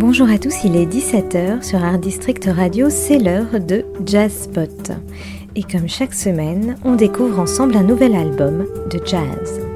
Bonjour à tous, il est 17h sur Art District Radio, c'est l'heure de Jazz Spot. Et comme chaque semaine, on découvre ensemble un nouvel album de jazz.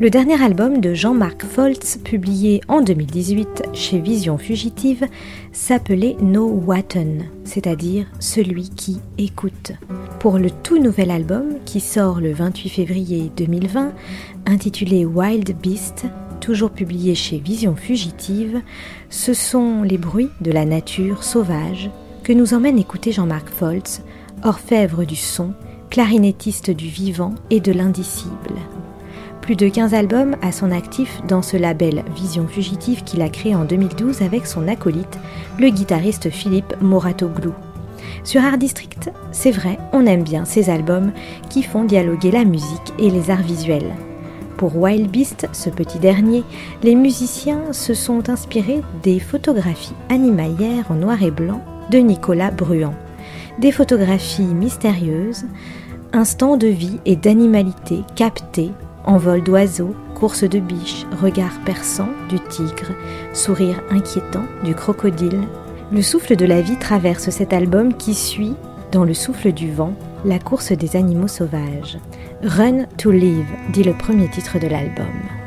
Le dernier album de Jean-Marc Foltz, publié en 2018 chez Vision Fugitive, s'appelait No Watten, c'est-à-dire celui qui écoute. Pour le tout nouvel album, qui sort le 28 février 2020, intitulé Wild Beast, toujours publié chez Vision Fugitive, ce sont les bruits de la nature sauvage que nous emmène écouter Jean-Marc Foltz, orfèvre du son, clarinettiste du vivant et de l'indicible. Plus de 15 albums à son actif dans ce label Vision Fugitive qu'il a créé en 2012 avec son acolyte, le guitariste Philippe Moratoglou. Sur Art District, c'est vrai, on aime bien ces albums qui font dialoguer la musique et les arts visuels. Pour Wild Beast, ce petit dernier, les musiciens se sont inspirés des photographies animalières en noir et blanc de Nicolas Bruand. Des photographies mystérieuses, instants de vie et d'animalité captés Envol d'oiseaux, course de biches, regard perçant du tigre, sourire inquiétant du crocodile. Le souffle de la vie traverse cet album qui suit, dans le souffle du vent, la course des animaux sauvages. Run to Live, dit le premier titre de l'album.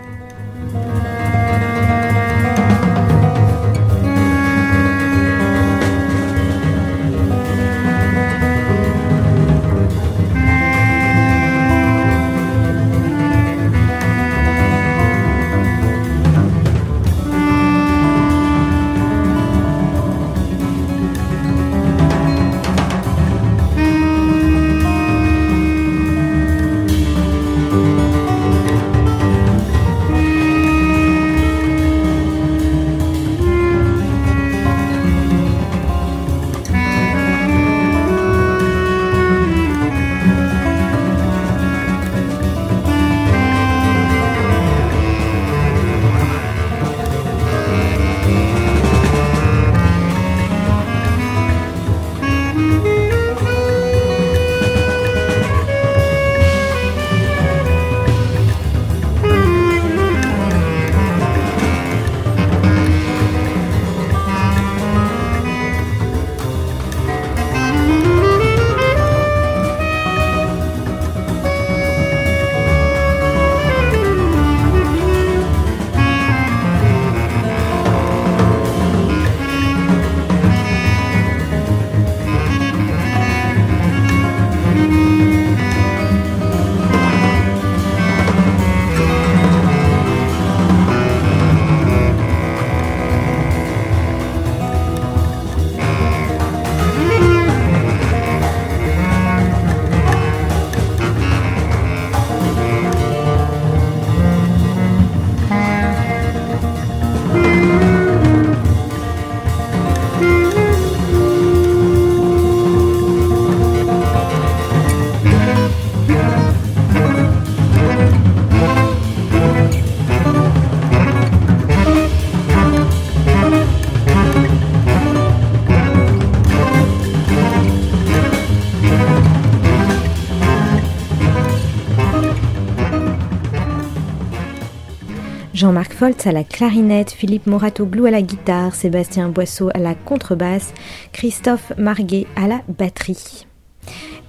Jean-Marc Foltz à la clarinette, Philippe Moratoglou à la guitare, Sébastien Boisseau à la contrebasse, Christophe Marguet à la batterie.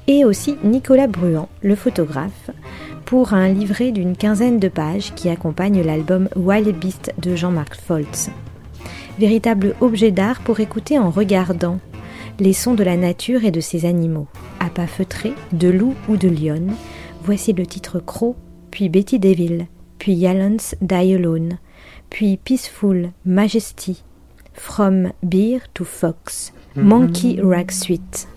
Et aussi Nicolas Bruand, le photographe, pour un livret d'une quinzaine de pages qui accompagne l'album Wild Beast de Jean-Marc Foltz. Véritable objet d'art pour écouter en regardant les sons de la nature et de ses animaux. À pas feutré, de loup ou de lionne, voici le titre Croc, puis Betty Deville puis Yalons Die Alone, puis Peaceful Majesty, From Beer to Fox, Monkey Rag Suite.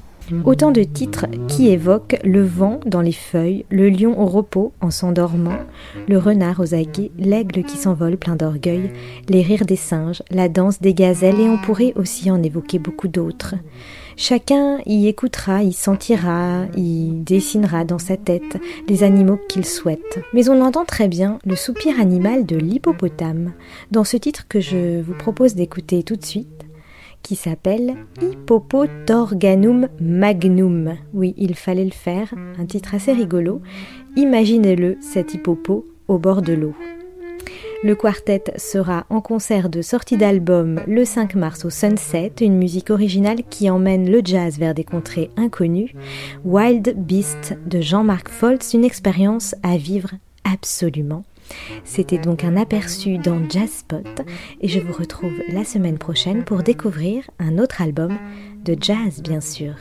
Autant de titres qui évoquent le vent dans les feuilles, le lion au repos en s'endormant, le renard aux aguets, l'aigle qui s'envole plein d'orgueil, les rires des singes, la danse des gazelles et on pourrait aussi en évoquer beaucoup d'autres. Chacun y écoutera, y sentira, y dessinera dans sa tête les animaux qu'il souhaite. Mais on entend très bien le soupir animal de l'hippopotame dans ce titre que je vous propose d'écouter tout de suite qui s'appelle Hippopotorganum magnum. Oui, il fallait le faire, un titre assez rigolo. Imaginez-le, cet hippopo au bord de l'eau. Le quartet sera en concert de sortie d'album le 5 mars au Sunset, une musique originale qui emmène le jazz vers des contrées inconnues. Wild Beast de Jean-Marc Foltz, une expérience à vivre absolument. C'était donc un aperçu dans Jazzspot et je vous retrouve la semaine prochaine pour découvrir un autre album de jazz bien sûr.